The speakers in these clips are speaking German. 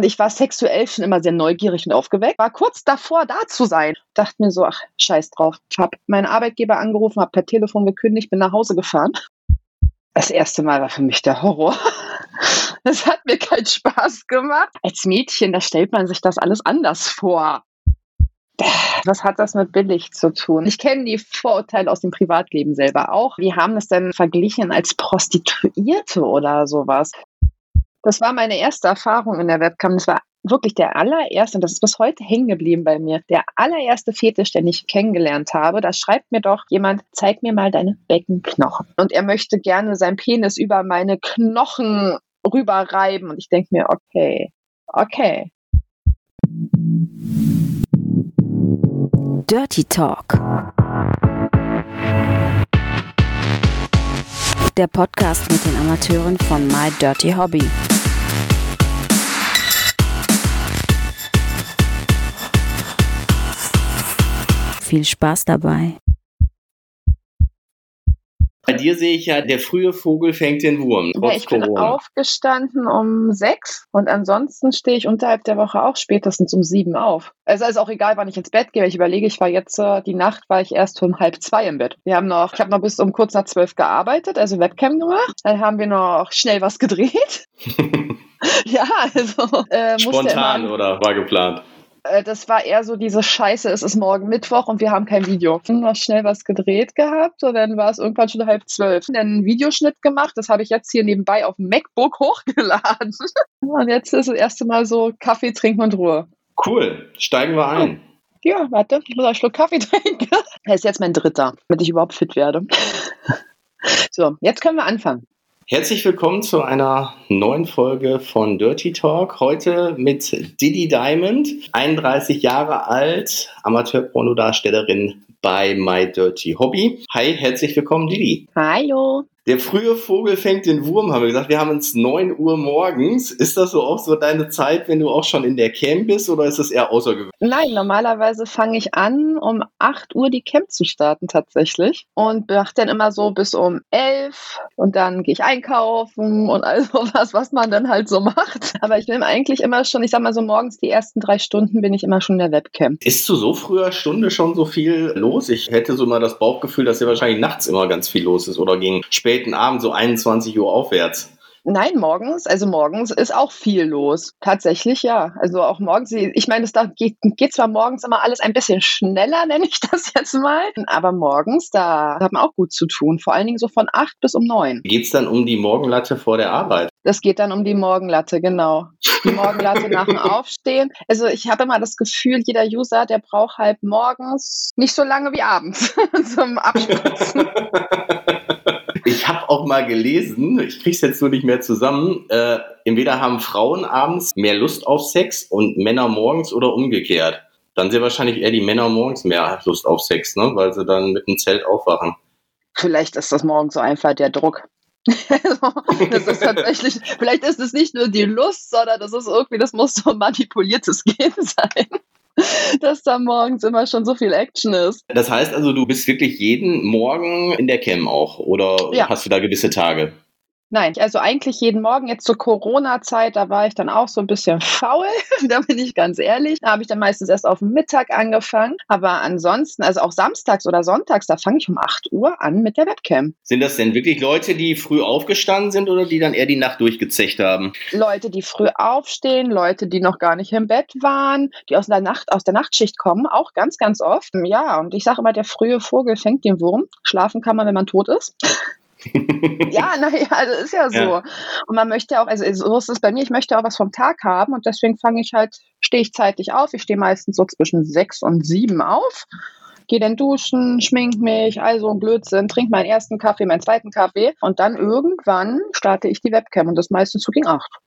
Ich war sexuell schon immer sehr neugierig und aufgeweckt, war kurz davor, da zu sein. Dachte mir so, ach, scheiß drauf. Hab meinen Arbeitgeber angerufen, hab per Telefon gekündigt, bin nach Hause gefahren. Das erste Mal war für mich der Horror. Es hat mir keinen Spaß gemacht. Als Mädchen, da stellt man sich das alles anders vor. Was hat das mit billig zu tun? Ich kenne die Vorurteile aus dem Privatleben selber auch. Wir haben das dann verglichen als Prostituierte oder sowas. Das war meine erste Erfahrung in der Webcam. Das war wirklich der allererste, und das ist bis heute hängen geblieben bei mir, der allererste Fetisch, den ich kennengelernt habe. Da schreibt mir doch jemand, zeig mir mal deine Beckenknochen. Und er möchte gerne seinen Penis über meine Knochen rüberreiben. Und ich denke mir, okay, okay. Dirty Talk. Der Podcast mit den Amateuren von My Dirty Hobby. Viel Spaß dabei. Bei dir sehe ich ja, der frühe Vogel fängt den Wurm. Ja, ich bin Corona. aufgestanden um sechs und ansonsten stehe ich unterhalb der Woche auch spätestens um sieben auf. Also ist auch egal, wann ich ins Bett gehe. Ich überlege, ich war jetzt, äh, die Nacht war ich erst um halb zwei im Bett. Wir haben noch, ich habe noch bis um kurz nach zwölf gearbeitet, also Webcam gemacht. Dann haben wir noch schnell was gedreht. ja, also. Äh, Spontan oder war geplant? Äh, das war eher so diese Scheiße, es ist morgen Mittwoch und wir haben kein Video. Noch schnell was gedreht gehabt und dann war es irgendwann schon halb zwölf. Dann einen Videoschnitt gemacht, das habe ich jetzt hier nebenbei auf dem MacBook hochgeladen. Und jetzt ist das erste Mal so Kaffee trinken und Ruhe. Cool, steigen wir ein. Ja, warte, ich muss einen Schluck Kaffee trinken. Das ist jetzt mein dritter, damit ich überhaupt fit werde. So, jetzt können wir anfangen. Herzlich willkommen zu einer neuen Folge von Dirty Talk. Heute mit Didi Diamond, 31 Jahre alt, Amateurpornodarstellerin bei My Dirty Hobby. Hi, herzlich willkommen, Didi. Hallo. Der frühe Vogel fängt den Wurm, haben wir gesagt. Wir haben uns 9 Uhr morgens. Ist das so auch so deine Zeit, wenn du auch schon in der Camp bist oder ist das eher außergewöhnlich? Nein, normalerweise fange ich an, um 8 Uhr die Camp zu starten tatsächlich und mache dann immer so bis um 11 und dann gehe ich einkaufen und all sowas, was man dann halt so macht. Aber ich bin eigentlich immer schon, ich sag mal so morgens die ersten drei Stunden bin ich immer schon in der Webcam. Ist zu so früher Stunde schon so viel los? Ich hätte so mal das Bauchgefühl, dass ja wahrscheinlich nachts immer ganz viel los ist oder gegen spät späten Abend, so 21 Uhr aufwärts. Nein, morgens, also morgens ist auch viel los. Tatsächlich, ja. Also auch morgens, ich meine, es geht, geht zwar morgens immer alles ein bisschen schneller, nenne ich das jetzt mal, aber morgens, da hat man auch gut zu tun. Vor allen Dingen so von acht bis um neun. Geht es dann um die Morgenlatte vor der Arbeit? Das geht dann um die Morgenlatte, genau. Die Morgenlatte nach dem Aufstehen. Also ich habe immer das Gefühl, jeder User, der braucht halt morgens nicht so lange wie abends zum Abspritzen. Ich habe auch mal gelesen, ich kriege es jetzt nur nicht mehr zusammen, äh, entweder haben Frauen abends mehr Lust auf Sex und Männer morgens oder umgekehrt. Dann sind wahrscheinlich eher die Männer morgens mehr Lust auf Sex, ne? weil sie dann mit dem Zelt aufwachen. Vielleicht ist das morgens so einfach der Druck. das ist tatsächlich, vielleicht ist es nicht nur die Lust, sondern das ist irgendwie, das muss so ein manipuliertes Gehen sein. dass da morgens immer schon so viel Action ist. Das heißt also, du bist wirklich jeden Morgen in der Cam auch oder ja. hast du da gewisse Tage? Nein, also eigentlich jeden Morgen. Jetzt zur Corona-Zeit, da war ich dann auch so ein bisschen faul, da bin ich ganz ehrlich. Da habe ich dann meistens erst auf Mittag angefangen. Aber ansonsten, also auch samstags oder sonntags, da fange ich um 8 Uhr an mit der Webcam. Sind das denn wirklich Leute, die früh aufgestanden sind oder die dann eher die Nacht durchgezecht haben? Leute, die früh aufstehen, Leute, die noch gar nicht im Bett waren, die aus der Nacht, aus der Nachtschicht kommen, auch ganz, ganz oft. Ja, und ich sage immer, der frühe Vogel fängt den Wurm. Schlafen kann man, wenn man tot ist ja, naja, also ist ja so. Ja. Und man möchte auch, also so ist es bei mir, ich möchte auch was vom Tag haben und deswegen fange ich halt, stehe ich zeitlich auf. Ich stehe meistens so zwischen sechs und sieben auf. Gehe dann duschen, schmink mich, also ein Blödsinn, trinke meinen ersten Kaffee, meinen zweiten Kaffee und dann irgendwann starte ich die Webcam und das meistens so gegen acht.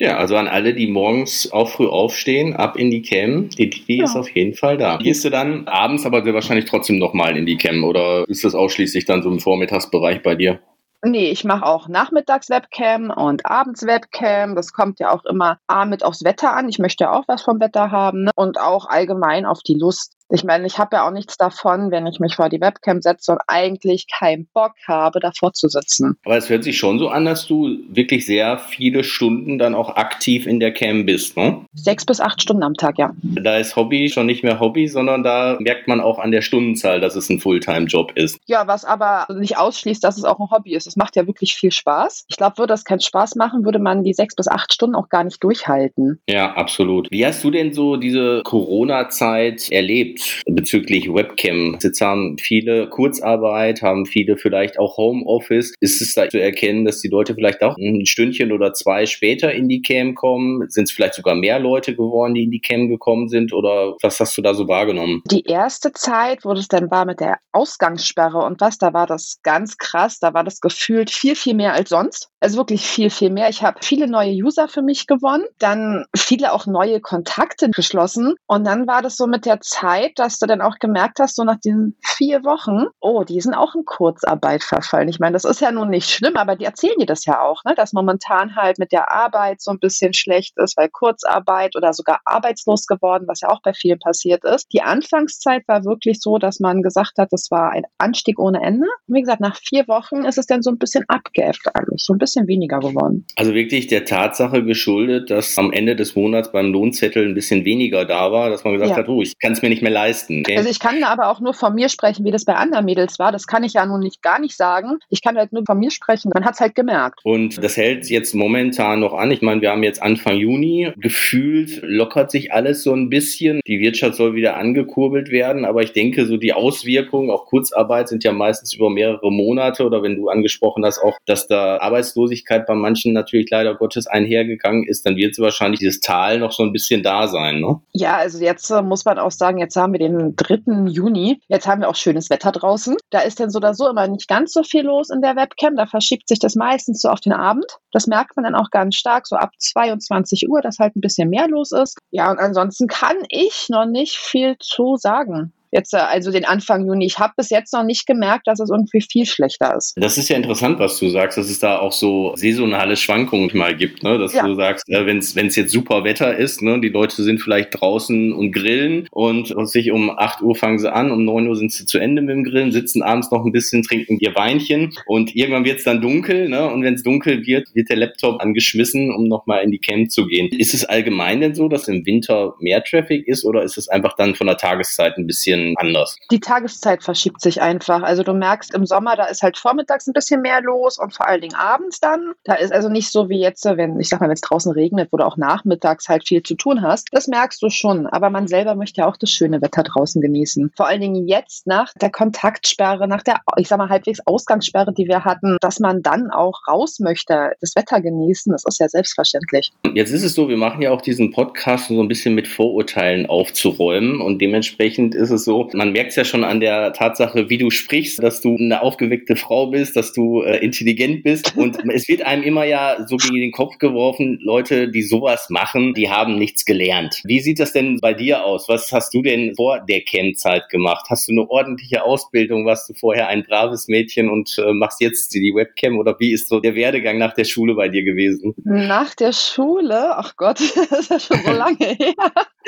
Ja, also an alle, die morgens auch früh aufstehen, ab in die Cam. Die, die ja. ist auf jeden Fall da. Gehst du dann abends aber sehr wahrscheinlich trotzdem nochmal in die Cam oder ist das ausschließlich dann so im Vormittagsbereich bei dir? Nee, ich mache auch Nachmittags-Webcam und Abends-Webcam. Das kommt ja auch immer A mit aufs Wetter an. Ich möchte auch was vom Wetter haben ne? und auch allgemein auf die Lust. Ich meine, ich habe ja auch nichts davon, wenn ich mich vor die Webcam setze und eigentlich keinen Bock habe, davor zu sitzen. Aber es hört sich schon so an, dass du wirklich sehr viele Stunden dann auch aktiv in der Cam bist, ne? Sechs bis acht Stunden am Tag, ja. Da ist Hobby schon nicht mehr Hobby, sondern da merkt man auch an der Stundenzahl, dass es ein Fulltime-Job ist. Ja, was aber nicht ausschließt, dass es auch ein Hobby ist. Es macht ja wirklich viel Spaß. Ich glaube, würde das keinen Spaß machen, würde man die sechs bis acht Stunden auch gar nicht durchhalten. Ja, absolut. Wie hast du denn so diese Corona-Zeit erlebt bezüglich Webcam? Jetzt haben viele Kurzarbeit, haben viele vielleicht auch Homeoffice. Ist es da zu erkennen, dass die Leute vielleicht auch ein Stündchen oder zwei später in die Cam kommen? Sind es vielleicht sogar mehr Leute geworden, die in die Cam gekommen sind? Oder was hast du da so wahrgenommen? Die erste Zeit, wo das dann war mit der Ausgangssperre und was, da war das ganz krass. Da war das gefühlt viel, viel mehr als sonst. Also wirklich viel, viel mehr. Ich habe viele neue User für mich gewonnen, dann viele auch neue Kontakte geschlossen. Und dann war das so mit der Zeit, dass du dann auch gemerkt hast, so nach diesen vier Wochen, oh, die sind auch in Kurzarbeit verfallen. Ich meine, das ist ja nun nicht schlimm, aber die erzählen dir das ja auch, ne? dass momentan halt mit der Arbeit so ein bisschen schlecht ist, weil Kurzarbeit oder sogar arbeitslos geworden, was ja auch bei vielen passiert ist. Die Anfangszeit war wirklich so, dass man gesagt hat, das war ein Anstieg ohne Ende. Und wie gesagt, nach vier Wochen ist es dann so ein bisschen abgeäfft alles, so ein bisschen weniger geworden. Also wirklich der Tatsache geschuldet, dass am Ende des Monats beim Lohnzettel ein bisschen weniger da war, dass man gesagt ja. hat, oh, ich kann es mir nicht mehr leisten. Okay? Also ich kann da aber auch nur von mir sprechen, wie das bei anderen Mädels war. Das kann ich ja nun nicht gar nicht sagen. Ich kann halt nur von mir sprechen. Man hat es halt gemerkt. Und das hält jetzt momentan noch an. Ich meine, wir haben jetzt Anfang Juni. Gefühlt lockert sich alles so ein bisschen. Die Wirtschaft soll wieder angekurbelt werden. Aber ich denke, so die Auswirkungen, auch Kurzarbeit, sind ja meistens über mehrere Monate. Oder wenn du angesprochen hast, auch, dass da Arbeitslosigkeit bei manchen natürlich leider Gottes einhergegangen ist, dann wird es wahrscheinlich dieses Tal noch so ein bisschen da sein. Ne? Ja, also jetzt äh, muss man auch sagen, jetzt haben wir den 3. Juni. Jetzt haben wir auch schönes Wetter draußen. Da ist dann so oder so immer nicht ganz so viel los in der Webcam. Da verschiebt sich das meistens so auf den Abend. Das merkt man dann auch ganz stark, so ab 22 Uhr, dass halt ein bisschen mehr los ist. Ja, und ansonsten kann ich noch nicht viel zu sagen jetzt äh, also den Anfang Juni. Ich habe bis jetzt noch nicht gemerkt, dass es irgendwie viel schlechter ist. Das ist ja interessant, was du sagst, dass es da auch so saisonale Schwankungen mal gibt, ne? dass ja. du sagst, äh, wenn es jetzt super Wetter ist, ne? die Leute sind vielleicht draußen und grillen und, und sich um 8 Uhr fangen sie an, um 9 Uhr sind sie zu Ende mit dem Grillen, sitzen abends noch ein bisschen, trinken ihr Weinchen und irgendwann wird es dann dunkel ne? und wenn es dunkel wird, wird der Laptop angeschmissen, um nochmal in die Camp zu gehen. Ist es allgemein denn so, dass im Winter mehr Traffic ist oder ist es einfach dann von der Tageszeit ein bisschen bisschen anders. Die Tageszeit verschiebt sich einfach. Also du merkst im Sommer, da ist halt vormittags ein bisschen mehr los und vor allen Dingen abends dann. Da ist also nicht so wie jetzt, wenn, ich sag mal, wenn es draußen regnet, wo du auch nachmittags halt viel zu tun hast. Das merkst du schon. Aber man selber möchte ja auch das schöne Wetter draußen genießen. Vor allen Dingen jetzt nach der Kontaktsperre, nach der, ich sag mal, halbwegs Ausgangssperre, die wir hatten, dass man dann auch raus möchte, das Wetter genießen, das ist ja selbstverständlich. Jetzt ist es so, wir machen ja auch diesen Podcast, um so ein bisschen mit Vorurteilen aufzuräumen und dementsprechend ist es so, so. Man merkt es ja schon an der Tatsache, wie du sprichst, dass du eine aufgeweckte Frau bist, dass du äh, intelligent bist. Und es wird einem immer ja so gegen den Kopf geworfen, Leute, die sowas machen, die haben nichts gelernt. Wie sieht das denn bei dir aus? Was hast du denn vor der Camp-Zeit gemacht? Hast du eine ordentliche Ausbildung? Warst du vorher ein braves Mädchen und äh, machst jetzt die Webcam? Oder wie ist so der Werdegang nach der Schule bei dir gewesen? Nach der Schule? Ach Gott, das ist ja schon so lange her.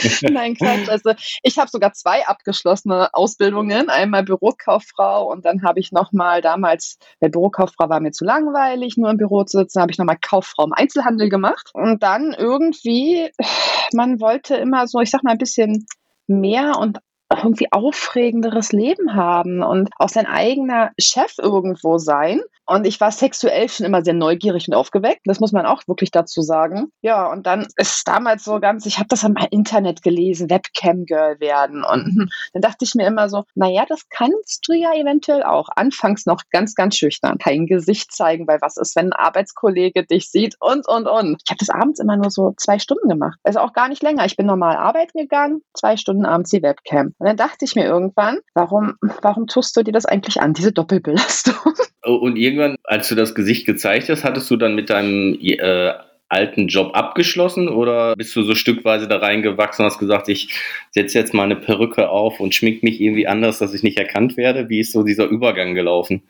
Nein, Quatsch. Also ich habe sogar zwei abgeschlossene Ausbildungen. Einmal Bürokauffrau und dann habe ich nochmal damals, der Bürokauffrau war mir zu langweilig, nur im Büro zu sitzen, habe ich nochmal Kauffrau im Einzelhandel gemacht. Und dann irgendwie, man wollte immer so, ich sag mal, ein bisschen mehr und irgendwie aufregenderes Leben haben und auch sein eigener Chef irgendwo sein. Und ich war sexuell schon immer sehr neugierig und aufgeweckt. Das muss man auch wirklich dazu sagen. Ja, und dann ist damals so ganz, ich habe das am Internet gelesen, Webcam-Girl werden. Und dann dachte ich mir immer so, naja, das kannst du ja eventuell auch. Anfangs noch ganz, ganz schüchtern. Kein Gesicht zeigen, weil was ist, wenn ein Arbeitskollege dich sieht und, und, und. Ich habe das abends immer nur so zwei Stunden gemacht. Also auch gar nicht länger. Ich bin normal arbeiten gegangen, zwei Stunden abends die Webcam. Und dann dachte ich mir irgendwann, warum, warum tust du dir das eigentlich an, diese Doppelbelastung? Und irgendwann, als du das Gesicht gezeigt hast, hattest du dann mit deinem äh, alten Job abgeschlossen oder bist du so stückweise da reingewachsen und hast gesagt, ich setze jetzt mal eine Perücke auf und schmink mich irgendwie anders, dass ich nicht erkannt werde? Wie ist so dieser Übergang gelaufen?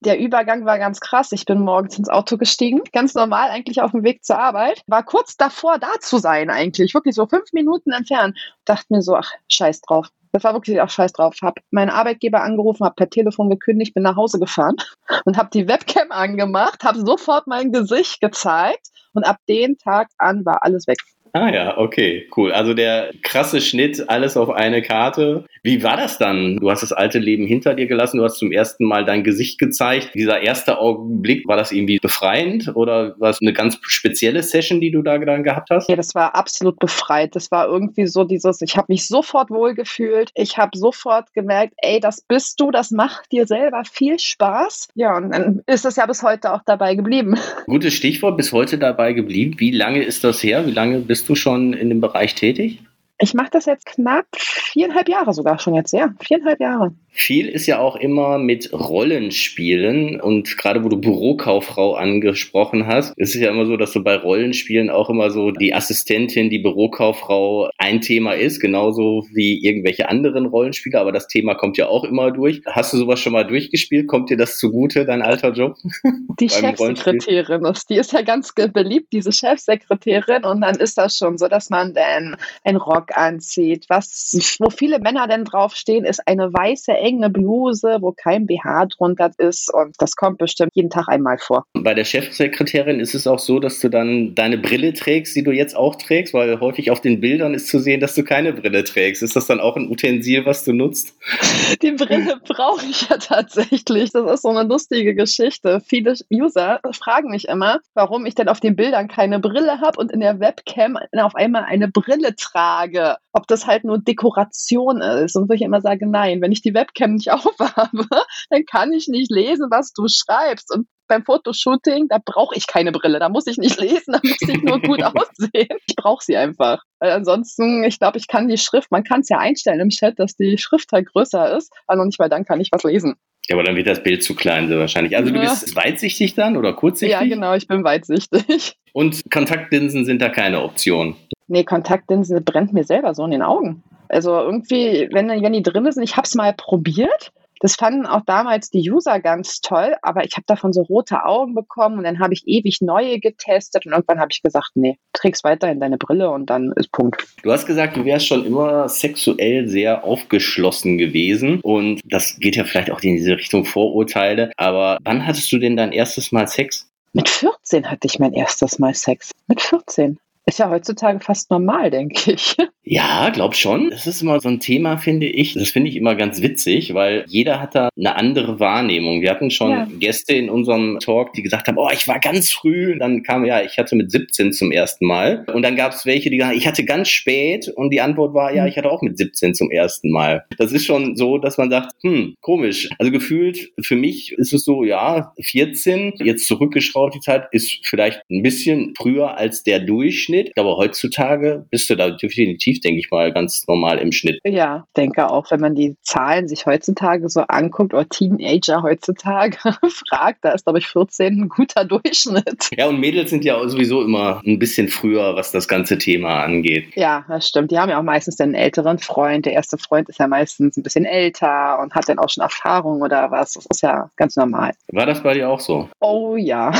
Der Übergang war ganz krass. Ich bin morgens ins Auto gestiegen, ganz normal eigentlich auf dem Weg zur Arbeit. War kurz davor, da zu sein eigentlich, wirklich so fünf Minuten entfernt. Dachte mir so, ach, scheiß drauf. Das war wirklich auch scheiß drauf. Hab meinen Arbeitgeber angerufen, hab per Telefon gekündigt, bin nach Hause gefahren und hab die Webcam angemacht, hab sofort mein Gesicht gezeigt und ab dem Tag an war alles weg. Ah ja, okay, cool. Also der krasse Schnitt, alles auf eine Karte. Wie war das dann? Du hast das alte Leben hinter dir gelassen, du hast zum ersten Mal dein Gesicht gezeigt. Dieser erste Augenblick, war das irgendwie befreiend oder war es eine ganz spezielle Session, die du da dann gehabt hast? Ja, das war absolut befreit. Das war irgendwie so dieses, ich habe mich sofort wohlgefühlt. Ich habe sofort gemerkt, ey, das bist du, das macht dir selber viel Spaß. Ja, und dann ist es ja bis heute auch dabei geblieben. Gutes Stichwort, bis heute dabei geblieben. Wie lange ist das her? Wie lange bist du schon in dem Bereich tätig? Ich mache das jetzt knapp viereinhalb Jahre sogar schon jetzt, ja. Viereinhalb Jahre. Viel ist ja auch immer mit Rollenspielen und gerade wo du Bürokauffrau angesprochen hast, ist es ja immer so, dass du bei Rollenspielen auch immer so die Assistentin, die Bürokauffrau ein Thema ist, genauso wie irgendwelche anderen Rollenspiele, aber das Thema kommt ja auch immer durch. Hast du sowas schon mal durchgespielt? Kommt dir das zugute, dein alter Job? Die Chefsekretärin ist, die ist ja ganz beliebt, diese Chefsekretärin und dann ist das schon so, dass man dann einen Rock anzieht. Was, wo viele Männer denn draufstehen, ist eine weiße enge Bluse, wo kein BH drunter ist und das kommt bestimmt jeden Tag einmal vor. Bei der Chefsekretärin ist es auch so, dass du dann deine Brille trägst, die du jetzt auch trägst, weil häufig auf den Bildern ist zu sehen, dass du keine Brille trägst. Ist das dann auch ein Utensil, was du nutzt? Die Brille brauche ich ja tatsächlich. Das ist so eine lustige Geschichte. Viele User fragen mich immer, warum ich denn auf den Bildern keine Brille habe und in der Webcam auf einmal eine Brille trage. Ob das halt nur Dekoration ist. Und wo ich immer sage, nein, wenn ich die Webcam Webcam nicht aufhabe, dann kann ich nicht lesen, was du schreibst. Und beim Fotoshooting, da brauche ich keine Brille, da muss ich nicht lesen, da muss ich nur gut aussehen. Ich brauche sie einfach. Weil ansonsten, ich glaube, ich kann die Schrift, man kann es ja einstellen im Chat, dass die Schrift halt größer ist, aber noch nicht mal dann kann ich was lesen. Ja, aber dann wird das Bild zu klein so wahrscheinlich. Also ja. du bist weitsichtig dann oder kurzsichtig? Ja, genau, ich bin weitsichtig. Und Kontaktlinsen sind da keine Option? Nee, Kontaktlinse brennt mir selber so in den Augen. Also irgendwie, wenn, wenn die drin sind, ich habe es mal probiert. Das fanden auch damals die User ganz toll, aber ich habe davon so rote Augen bekommen und dann habe ich ewig neue getestet und irgendwann habe ich gesagt, nee, trägst weiterhin deine Brille und dann ist Punkt. Du hast gesagt, du wärst schon immer sexuell sehr aufgeschlossen gewesen und das geht ja vielleicht auch in diese Richtung Vorurteile, aber wann hattest du denn dein erstes Mal Sex? Mit 14 hatte ich mein erstes Mal Sex. Mit 14. Ist ja heutzutage fast normal, denke ich. Ja, glaub schon. Das ist immer so ein Thema, finde ich. Das finde ich immer ganz witzig, weil jeder hat da eine andere Wahrnehmung. Wir hatten schon ja. Gäste in unserem Talk, die gesagt haben, oh, ich war ganz früh. Dann kam, ja, ich hatte mit 17 zum ersten Mal. Und dann gab es welche, die gesagt haben, ich hatte ganz spät. Und die Antwort war, ja, hm. ich hatte auch mit 17 zum ersten Mal. Das ist schon so, dass man sagt, hm, komisch. Also gefühlt, für mich ist es so, ja, 14, jetzt zurückgeschraubt die Zeit, ist vielleicht ein bisschen früher als der Durchschnitt. Aber heutzutage bist du da definitiv denke ich mal, ganz normal im Schnitt. Ja, denke auch, wenn man die Zahlen sich heutzutage so anguckt oder Teenager heutzutage fragt, da ist, glaube ich, 14 ein guter Durchschnitt. Ja, und Mädels sind ja sowieso immer ein bisschen früher, was das ganze Thema angeht. Ja, das stimmt. Die haben ja auch meistens einen älteren Freund. Der erste Freund ist ja meistens ein bisschen älter und hat dann auch schon Erfahrung oder was. Das ist ja ganz normal. War das bei dir auch so? Oh ja.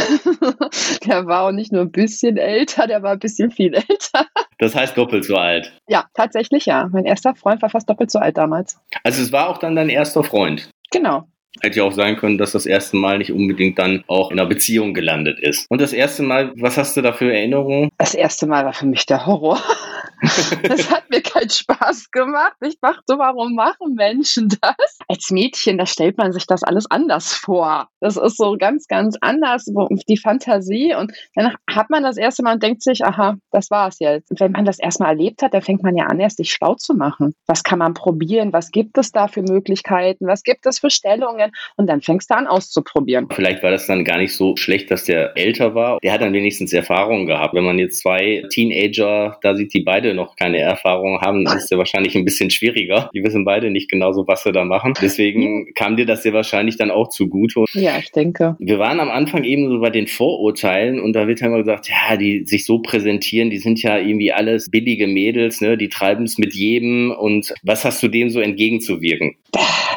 der war auch nicht nur ein bisschen älter, der war ein bisschen viel älter. Das heißt doppelt so alt. Ja, tatsächlich ja. Mein erster Freund war fast doppelt so alt damals. Also es war auch dann dein erster Freund. Genau. Hätte ja auch sein können, dass das erste Mal nicht unbedingt dann auch in einer Beziehung gelandet ist. Und das erste Mal, was hast du da für Erinnerungen? Das erste Mal war für mich der Horror. das hat mir keinen Spaß gemacht. Ich dachte, warum machen Menschen das? Als Mädchen, da stellt man sich das alles anders vor. Das ist so ganz, ganz anders, die Fantasie. Und dann hat man das erste Mal und denkt sich, aha, das war's jetzt. Und wenn man das erstmal erlebt hat, dann fängt man ja an, erst sich schlau zu machen. Was kann man probieren? Was gibt es da für Möglichkeiten? Was gibt es für Stellungen? Und dann fängst du an auszuprobieren. Vielleicht war das dann gar nicht so schlecht, dass der älter war. Der hat dann wenigstens Erfahrungen gehabt. Wenn man jetzt zwei Teenager da sieht, die beide noch keine Erfahrung haben, ist es wahrscheinlich ein bisschen schwieriger. Die wissen beide nicht genauso, was sie da machen. Deswegen kam dir das ja wahrscheinlich dann auch zugute. Ja, ich denke. Wir waren am Anfang eben so bei den Vorurteilen und da wird ja immer gesagt, ja, die sich so präsentieren, die sind ja irgendwie alles billige Mädels, ne? die treiben es mit jedem. Und was hast du dem so entgegenzuwirken?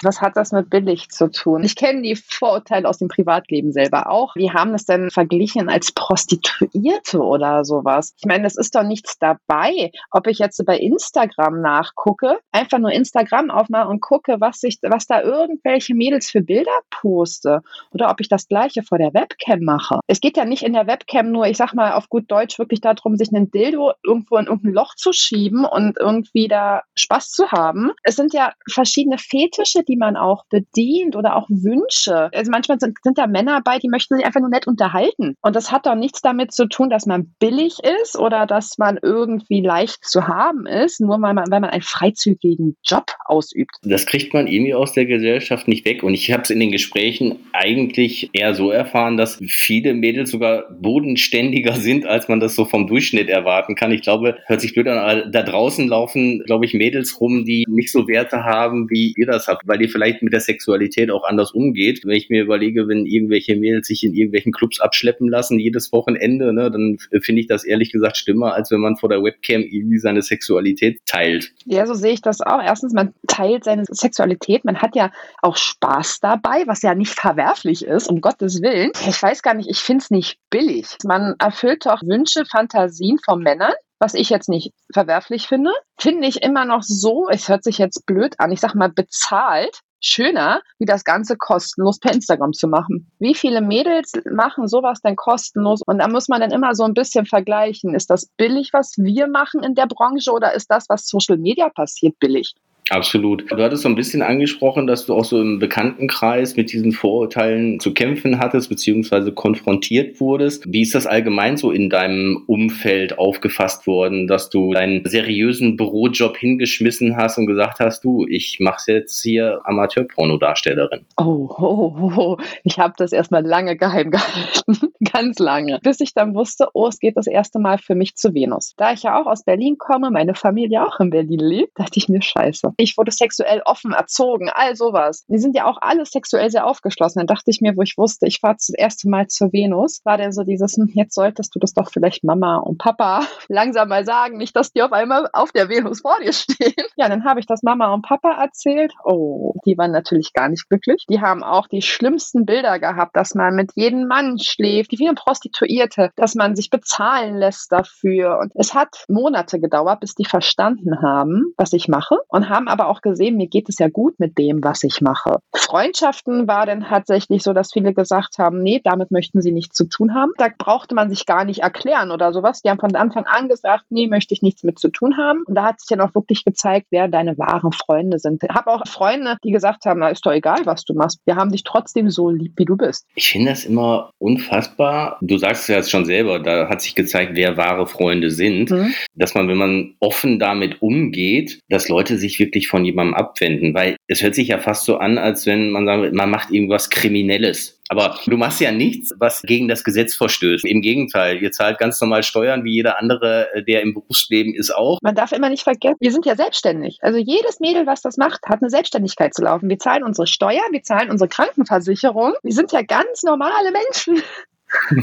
Was hat das mit billig zu tun? Ich kenne die Vorurteile aus dem Privatleben selber auch. Wir haben das dann verglichen als Prostituierte oder sowas. Ich meine, es ist doch nichts dabei, ob ich jetzt bei Instagram nachgucke, einfach nur Instagram aufmache und gucke, was ich, was da irgendwelche Mädels für Bilder poste oder ob ich das gleiche vor der Webcam mache. Es geht ja nicht in der Webcam nur, ich sag mal auf gut Deutsch, wirklich darum, sich einen Dildo irgendwo in irgendein Loch zu schieben und irgendwie da Spaß zu haben. Es sind ja verschiedene Fetische, die man auch bedient oder auch Wünsche. Also manchmal sind, sind da Männer bei, die möchten sich einfach nur nett unterhalten. Und das hat doch nichts damit zu tun, dass man billig ist oder dass man irgendwie leicht zu haben ist, nur weil man, weil man einen freizügigen Job ausübt. Das kriegt man irgendwie aus der Gesellschaft nicht weg. Und ich habe es in den Gesprächen eigentlich eher so erfahren, dass viele Mädels sogar bodenständiger sind, als man das so vom Durchschnitt erwarten kann. Ich glaube, hört sich blöd an, da draußen laufen, glaube ich, Mädels rum, die nicht so Werte haben, wie ihr das habt, weil ihr vielleicht mit der Sexualität auch anders umgeht. Wenn ich mir überlege, wenn irgendwelche Mädels sich in irgendwelchen Clubs abschleppen lassen, jedes Wochenende, ne, dann finde ich das ehrlich gesagt schlimmer, als wenn man vor der Webcam irgendwie seine Sexualität teilt. Ja, so sehe ich das auch. Erstens, man teilt seine Sexualität, man hat ja auch Spaß dabei, was ja nicht verwerflich ist, um Gottes Willen. Ich weiß gar nicht, ich finde es nicht billig. Man erfüllt doch Wünsche, Fantasien von Männern was ich jetzt nicht verwerflich finde, finde ich immer noch so, es hört sich jetzt blöd an, ich sag mal bezahlt, schöner, wie das Ganze kostenlos per Instagram zu machen. Wie viele Mädels machen sowas denn kostenlos? Und da muss man dann immer so ein bisschen vergleichen. Ist das billig, was wir machen in der Branche oder ist das, was Social Media passiert, billig? Absolut. Du hattest so ein bisschen angesprochen, dass du auch so im Bekanntenkreis mit diesen Vorurteilen zu kämpfen hattest, beziehungsweise konfrontiert wurdest. Wie ist das allgemein so in deinem Umfeld aufgefasst worden, dass du deinen seriösen Bürojob hingeschmissen hast und gesagt hast, du, ich mache jetzt hier Amateurpornodarstellerin? Oh, oh, oh, oh. ich habe das erstmal lange geheim gehalten. Ganz lange. Bis ich dann wusste, oh, es geht das erste Mal für mich zu Venus. Da ich ja auch aus Berlin komme, meine Familie auch in Berlin lebt, dachte ich mir, scheiße ich wurde sexuell offen erzogen, all sowas. Die sind ja auch alle sexuell sehr aufgeschlossen. Dann dachte ich mir, wo ich wusste, ich fahre das erste Mal zur Venus, war dann so dieses, hm, jetzt solltest du das doch vielleicht Mama und Papa langsam mal sagen, nicht, dass die auf einmal auf der Venus vor dir stehen. Ja, dann habe ich das Mama und Papa erzählt. Oh, die waren natürlich gar nicht glücklich. Die haben auch die schlimmsten Bilder gehabt, dass man mit jedem Mann schläft, wie eine Prostituierte, dass man sich bezahlen lässt dafür. Und es hat Monate gedauert, bis die verstanden haben, was ich mache und haben haben aber auch gesehen, mir geht es ja gut mit dem, was ich mache. Freundschaften war dann tatsächlich so, dass viele gesagt haben, nee, damit möchten sie nichts zu tun haben. Da brauchte man sich gar nicht erklären oder sowas. Die haben von Anfang an gesagt, nee, möchte ich nichts mit zu tun haben. Und da hat sich dann auch wirklich gezeigt, wer deine wahren Freunde sind. Ich habe auch Freunde, die gesagt haben, na, ist doch egal, was du machst. Wir haben dich trotzdem so lieb, wie du bist. Ich finde das immer unfassbar. Du sagst es ja jetzt schon selber, da hat sich gezeigt, wer wahre Freunde sind. Mhm. Dass man, wenn man offen damit umgeht, dass Leute sich wirklich wirklich von jemandem abwenden, weil es hört sich ja fast so an, als wenn man sagt, man macht irgendwas Kriminelles. Aber du machst ja nichts, was gegen das Gesetz verstößt. Im Gegenteil, ihr zahlt ganz normal Steuern, wie jeder andere, äh, der im Berufsleben ist, auch. Man darf immer nicht vergessen, wir sind ja selbstständig. Also jedes Mädel, was das macht, hat eine Selbstständigkeit zu laufen. Wir zahlen unsere Steuern, wir zahlen unsere Krankenversicherung. Wir sind ja ganz normale Menschen.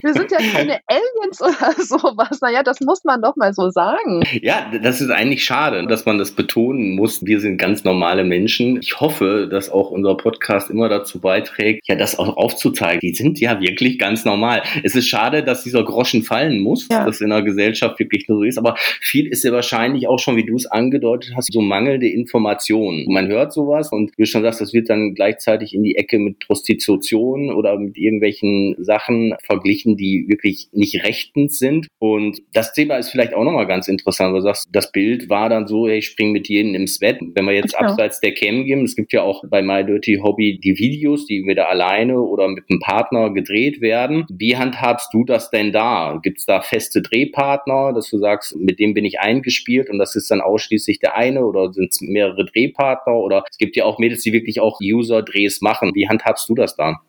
Wir sind ja keine Aliens oder sowas. Naja, das muss man doch mal so sagen. Ja, das ist eigentlich schade, dass man das betonen muss. Wir sind ganz normale Menschen. Ich hoffe, dass auch unser Podcast immer dazu beiträgt, ja, das auch aufzuzeigen. Die sind ja wirklich ganz normal. Es ist schade, dass dieser Groschen fallen muss, ja. dass in der Gesellschaft wirklich nur so ist. Aber viel ist ja wahrscheinlich auch schon, wie du es angedeutet hast, so mangelnde Informationen. Man hört sowas und wie du schon sagst, das wird dann gleichzeitig in die Ecke mit Prostitution oder mit irgendwelchen Sachen verglichen, die wirklich nicht rechtens sind. Und das Thema ist vielleicht auch nochmal ganz interessant. Du sagst, das Bild war dann so, hey, ich spring mit jedem ins Bett. Wenn wir jetzt genau. abseits der Cam gehen, es gibt ja auch bei My Dirty Hobby die Videos, die wieder alleine oder mit einem Partner gedreht werden. Wie handhabst du das denn da? Gibt es da feste Drehpartner, dass du sagst, mit dem bin ich eingespielt und das ist dann ausschließlich der eine oder sind es mehrere Drehpartner oder es gibt ja auch Mädels, die wirklich auch User-Drehs machen. Wie handhabst du das da?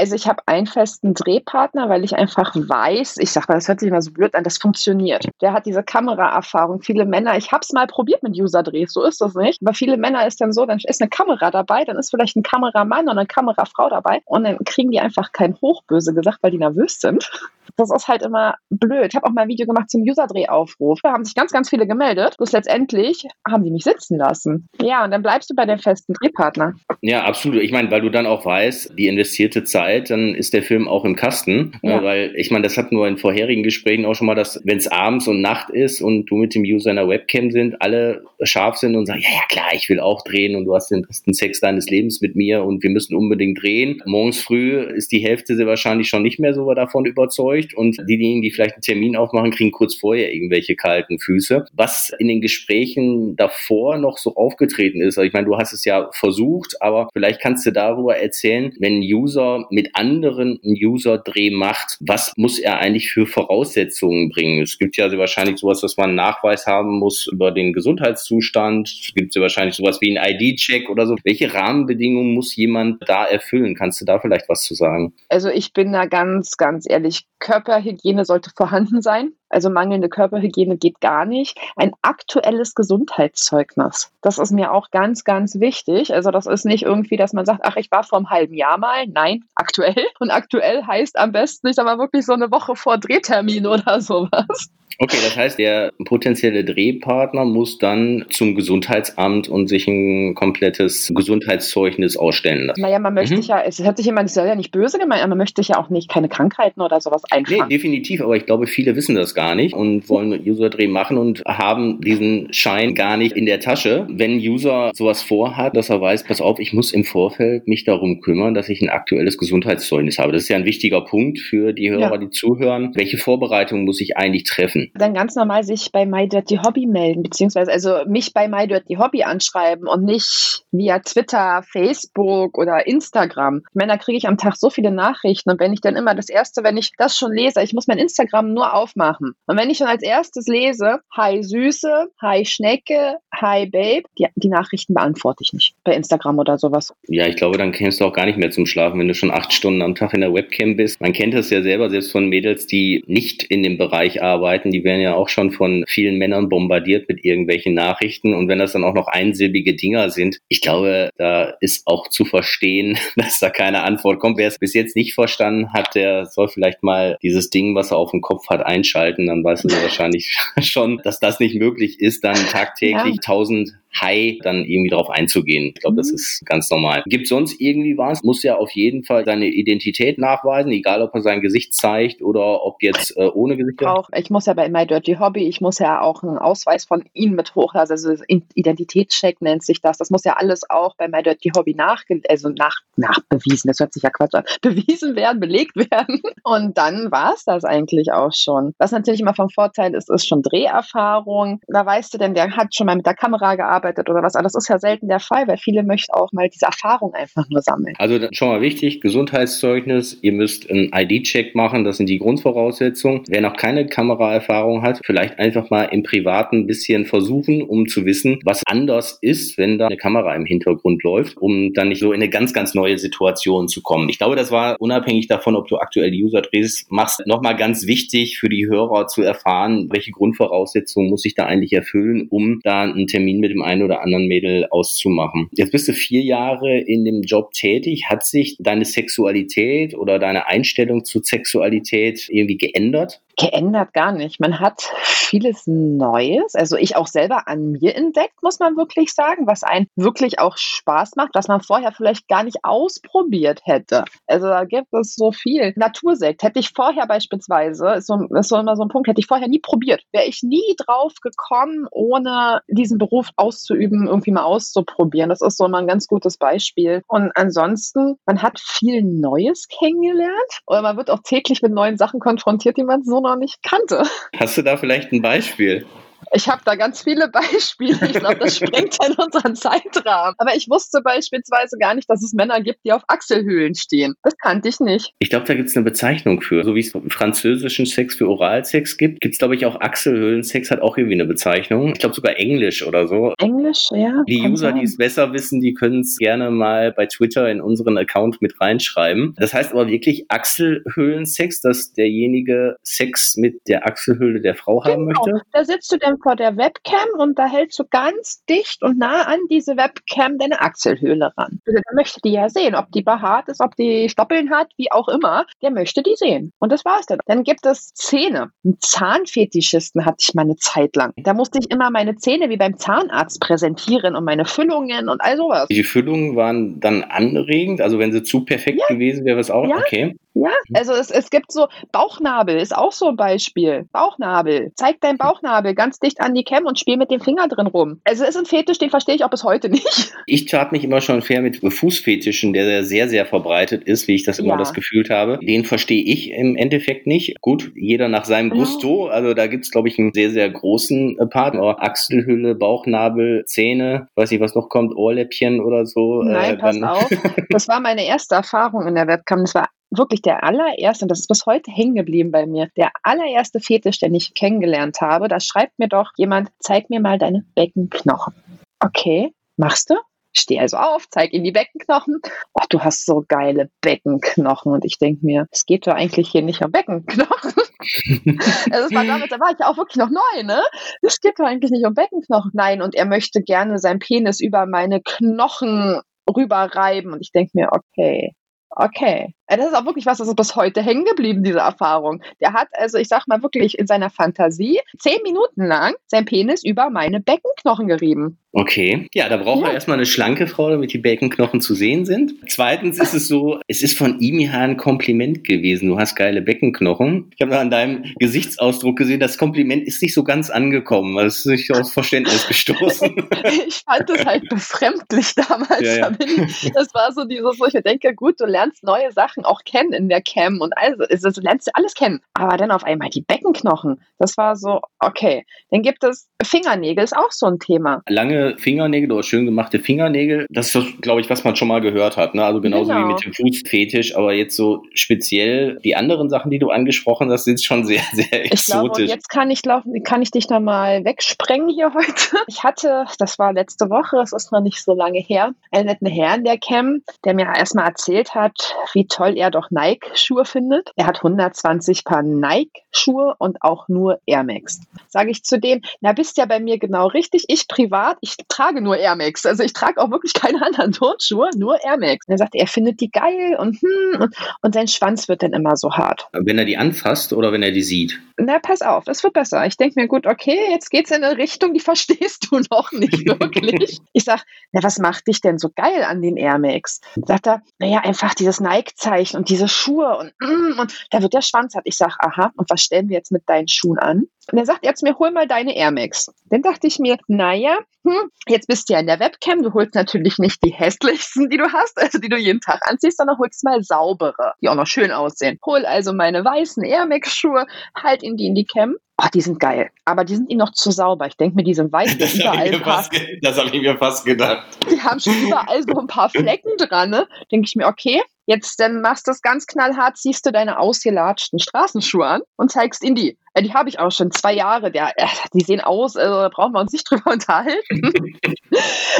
Also ich habe einen festen Drehpartner, weil ich einfach weiß, ich sage mal, das hört sich immer so blöd an, das funktioniert. Der hat diese Kameraerfahrung. Viele Männer, ich habe es mal probiert mit User-Drehs, so ist das nicht. Aber viele Männer ist dann so, dann ist eine Kamera dabei, dann ist vielleicht ein Kameramann und eine Kamerafrau dabei und dann kriegen die einfach kein Hochböse gesagt, weil die nervös sind. Das ist halt immer blöd. Ich habe auch mal ein Video gemacht zum User-Dreh-Aufruf. Da haben sich ganz, ganz viele gemeldet. Bloß letztendlich haben die mich sitzen lassen. Ja, und dann bleibst du bei dem festen Drehpartner. Ja, absolut. Ich meine, weil du dann auch weißt, die investierte Zeit, dann ist der Film auch im Kasten. Ja. Weil ich meine, das hatten wir in vorherigen Gesprächen auch schon mal, dass wenn es abends und Nacht ist und du mit dem User in der Webcam sind, alle scharf sind und sagen, ja, ja, klar, ich will auch drehen und du hast den besten Sex deines Lebens mit mir und wir müssen unbedingt drehen. Morgens früh ist die Hälfte sehr wahrscheinlich schon nicht mehr so davon überzeugt und diejenigen, die vielleicht einen Termin aufmachen, kriegen kurz vorher irgendwelche kalten Füße. Was in den Gesprächen davor noch so aufgetreten ist, also ich meine, du hast es ja versucht, aber vielleicht kannst du darüber erzählen, wenn ein User mit anderen einen User-Dreh macht, was muss er eigentlich für Voraussetzungen bringen? Es gibt ja wahrscheinlich sowas, was man einen Nachweis haben muss über den Gesundheitszustand. Es gibt ja wahrscheinlich sowas wie einen ID-Check oder so. Welche Rahmenbedingungen muss jemand da erfüllen? Kannst du da vielleicht was zu sagen? Also ich bin da ganz, ganz ehrlich, Körperhygiene sollte vorhanden sein. Also mangelnde Körperhygiene geht gar nicht. Ein aktuelles Gesundheitszeugnis. Das ist mir auch ganz, ganz wichtig. Also das ist nicht irgendwie, dass man sagt, ach, ich war vor einem halben Jahr mal. Nein, aktuell. Und aktuell heißt am besten, ich sag mal wirklich so eine Woche vor Drehtermin oder sowas. Okay, das heißt, der potenzielle Drehpartner muss dann zum Gesundheitsamt und sich ein komplettes Gesundheitszeugnis ausstellen lassen. Naja, man möchte mhm. ja, es hört sich immer, es soll ja nicht böse gemeint, aber man möchte ja auch nicht keine Krankheiten oder sowas einfangen. Nee, definitiv, aber ich glaube, viele wissen das gar nicht und wollen User-Dreh machen und haben diesen Schein gar nicht in der Tasche. Wenn ein User sowas vorhat, dass er weiß, pass auf, ich muss im Vorfeld mich darum kümmern, dass ich ein aktuelles Gesundheitszeugnis habe. Das ist ja ein wichtiger Punkt für die Hörer, ja. die zuhören. Welche Vorbereitungen muss ich eigentlich treffen? Dann ganz normal sich bei My Dirty Hobby melden, beziehungsweise also mich bei My Dirty Hobby anschreiben und nicht via Twitter, Facebook oder Instagram. Ich meine, da kriege ich am Tag so viele Nachrichten und wenn ich dann immer das erste, wenn ich das schon lese, ich muss mein Instagram nur aufmachen. Und wenn ich schon als erstes lese, Hi Süße, Hi Schnecke, Hi Babe, die, die Nachrichten beantworte ich nicht bei Instagram oder sowas. Ja, ich glaube, dann kennst du auch gar nicht mehr zum Schlafen, wenn du schon acht Stunden am Tag in der Webcam bist. Man kennt das ja selber, selbst von Mädels, die nicht in dem Bereich arbeiten, die die werden ja auch schon von vielen Männern bombardiert mit irgendwelchen Nachrichten. Und wenn das dann auch noch einsilbige Dinger sind, ich glaube, da ist auch zu verstehen, dass da keine Antwort kommt. Wer es bis jetzt nicht verstanden hat, der soll vielleicht mal dieses Ding, was er auf dem Kopf hat, einschalten. Dann weiß er wahrscheinlich schon, dass das nicht möglich ist, dann tagtäglich tausend ja. High dann irgendwie darauf einzugehen. Ich glaube, das mhm. ist ganz normal. Gibt sonst irgendwie was? Muss ja auf jeden Fall seine Identität nachweisen, egal ob er sein Gesicht zeigt oder ob jetzt äh, ohne Gesicht. Auch, ich muss ja bei My Dirty Hobby, ich muss ja auch einen Ausweis von ihm mit hochladen, also Identitätscheck nennt sich das. Das muss ja alles auch bei My Dirty Hobby nach, also nach, nachbewiesen, das hört sich ja Quatsch an, bewiesen werden, belegt werden. Und dann war es das eigentlich auch schon. Was natürlich immer vom Vorteil ist, ist schon Dreherfahrung. Da weißt du denn, der hat schon mal mit der Kamera gearbeitet, gearbeitet oder was. Aber das ist ja selten der Fall, weil viele möchten auch mal diese Erfahrung einfach nur sammeln. Also schon mal wichtig, Gesundheitszeugnis, ihr müsst einen ID-Check machen, das sind die Grundvoraussetzungen. Wer noch keine Kameraerfahrung hat, vielleicht einfach mal im Privaten ein bisschen versuchen, um zu wissen, was anders ist, wenn da eine Kamera im Hintergrund läuft, um dann nicht so in eine ganz, ganz neue Situation zu kommen. Ich glaube, das war unabhängig davon, ob du aktuell User-Drehs machst, nochmal ganz wichtig für die Hörer zu erfahren, welche Grundvoraussetzungen muss ich da eigentlich erfüllen, um da einen Termin mit dem einen oder anderen Mädel auszumachen. Jetzt bist du vier Jahre in dem Job tätig. Hat sich deine Sexualität oder deine Einstellung zu Sexualität irgendwie geändert? Geändert gar nicht. Man hat vieles Neues, also ich auch selber an mir entdeckt, muss man wirklich sagen, was einen wirklich auch Spaß macht, was man vorher vielleicht gar nicht ausprobiert hätte. Also da gibt es so viel. Natursekt hätte ich vorher beispielsweise, ist so, ist so immer so ein Punkt, hätte ich vorher nie probiert. Wäre ich nie drauf gekommen, ohne diesen Beruf auszuüben, irgendwie mal auszuprobieren. Das ist so immer ein ganz gutes Beispiel. Und ansonsten, man hat viel Neues kennengelernt oder man wird auch täglich mit neuen Sachen konfrontiert, die man so noch nicht kannte. Hast du da vielleicht ein Beispiel? Ich habe da ganz viele Beispiele. Ich glaube, das sprengt ja in unseren Zeitrahmen. Aber ich wusste beispielsweise gar nicht, dass es Männer gibt, die auf Achselhöhlen stehen. Das kannte ich nicht. Ich glaube, da gibt es eine Bezeichnung für. So wie es französischen Sex für Oralsex gibt, gibt es, glaube ich, auch Achselhöhlen-Sex hat auch irgendwie eine Bezeichnung. Ich glaube sogar Englisch oder so. Englisch, ja. Die User, die es besser wissen, die können es gerne mal bei Twitter in unseren Account mit reinschreiben. Das heißt aber wirklich Achselhöhlen-Sex, dass derjenige Sex mit der Achselhöhle der Frau genau. haben möchte? Da sitzt du dann vor der Webcam und da hältst du ganz dicht und nah an diese Webcam deine Achselhöhle ran. Also der möchte die ja sehen, ob die behaart ist, ob die Stoppeln hat, wie auch immer. Der möchte die sehen. Und das war's dann. Dann gibt es Zähne. Einen Zahnfetischisten hatte ich mal eine Zeit lang. Da musste ich immer meine Zähne wie beim Zahnarzt präsentieren und meine Füllungen und all sowas. Die Füllungen waren dann anregend, also wenn sie zu perfekt ja. gewesen wäre, es auch ja. okay. Ja, also es, es gibt so Bauchnabel ist auch so ein Beispiel. Bauchnabel. Zeig deinen Bauchnabel ganz dicht an die Cam und spiel mit dem Finger drin rum. Also ist ein Fetisch, den verstehe ich auch bis heute nicht. Ich tat mich immer schon fair mit Fußfetischen, der sehr, sehr verbreitet ist, wie ich das immer ja. das gefühlt habe. Den verstehe ich im Endeffekt nicht. Gut, jeder nach seinem Gusto. Also da gibt es, glaube ich, einen sehr, sehr großen Part. Achselhülle, Bauchnabel, Zähne, weiß nicht, was noch kommt, Ohrläppchen oder so. Nein, äh, pass auf. Das war meine erste Erfahrung in der Webcam. Das war wirklich der allererste, und das ist bis heute hängen geblieben bei mir, der allererste Fetisch, den ich kennengelernt habe, da schreibt mir doch jemand, zeig mir mal deine Beckenknochen. Okay, machst du? Steh also auf, zeig ihm die Beckenknochen. Ach, du hast so geile Beckenknochen. Und ich denke mir, es geht doch eigentlich hier nicht um Beckenknochen. also war damit, da war ich auch wirklich noch neu, ne? Es geht doch eigentlich nicht um Beckenknochen. Nein, und er möchte gerne seinen Penis über meine Knochen rüberreiben. Und ich denke mir, okay, okay, das ist auch wirklich was, das ist bis heute hängen geblieben, diese Erfahrung. Der hat also, ich sag mal wirklich in seiner Fantasie zehn Minuten lang sein Penis über meine Beckenknochen gerieben. Okay. Ja, da braucht ja. er erstmal eine schlanke Frau, damit die Beckenknochen zu sehen sind. Zweitens ist es so, es ist von ihm her ein Kompliment gewesen. Du hast geile Beckenknochen. Ich habe an deinem Gesichtsausdruck gesehen, das Kompliment ist nicht so ganz angekommen. Das ist nicht aus Verständnis gestoßen. ich fand es halt befremdlich damals. Ja, ja. Das war so dieses, wo ich denke, gut, du lernst neue Sachen auch kennen in der Cam und also, lernst du alles kennen. Aber dann auf einmal die Beckenknochen. Das war so, okay. Dann gibt es Fingernägel, ist auch so ein Thema. Lange Fingernägel oder schön gemachte Fingernägel, das ist, glaube ich, was man schon mal gehört hat. Ne? Also genauso genau. wie mit dem Fußfetisch, aber jetzt so speziell die anderen Sachen, die du angesprochen hast, sind schon sehr, sehr exotisch. Ich glaube, jetzt kann ich, glaub, kann ich dich da mal wegsprengen hier heute. Ich hatte, das war letzte Woche, das ist noch nicht so lange her, einen netten Herrn der Cam, der mir erstmal erzählt hat, wie toll er doch Nike-Schuhe findet. Er hat 120 Paar Nike-Schuhe und auch nur Air Max. Sage ich zu dem, na bist ja bei mir genau richtig. Ich privat, ich trage nur Air Max. Also ich trage auch wirklich keine anderen Turnschuhe, nur Air Max. er sagt, er findet die geil und hm, und, und sein Schwanz wird dann immer so hart. Wenn er die anfasst oder wenn er die sieht? Na, pass auf, es wird besser. Ich denke mir, gut, okay, jetzt geht's in eine Richtung, die verstehst du noch nicht wirklich. ich sag, na, was macht dich denn so geil an den Air Max? Sagt er, naja, einfach dieses Nike-Zeichen Zeichen und diese Schuhe und, mm, und da wird der Schwanz hat. Ich sage, aha, und was stellen wir jetzt mit deinen Schuhen an? Und er sagt zu mir, hol mal deine Air Max. Dann dachte ich mir, naja, hm, jetzt bist du ja in der Webcam, du holst natürlich nicht die hässlichsten, die du hast, also die du jeden Tag anziehst, sondern holst mal saubere, die auch noch schön aussehen. Hol also meine weißen Air Max Schuhe, halt ihn die in die Cam Oh, die sind geil. Aber die sind ihm noch zu sauber. Ich denke mir, die sind weiß. Das habe ich, hab ich, mir fast gedacht. Die haben schon überall so ein paar Flecken dran. Ne? Denke ich mir, okay, Jetzt dann machst du es ganz knallhart, ziehst du deine ausgelatschten Straßenschuhe an und zeigst ihn die. Äh, die habe ich auch schon zwei Jahre. Der, äh, die sehen aus, also da brauchen wir uns nicht drüber unterhalten.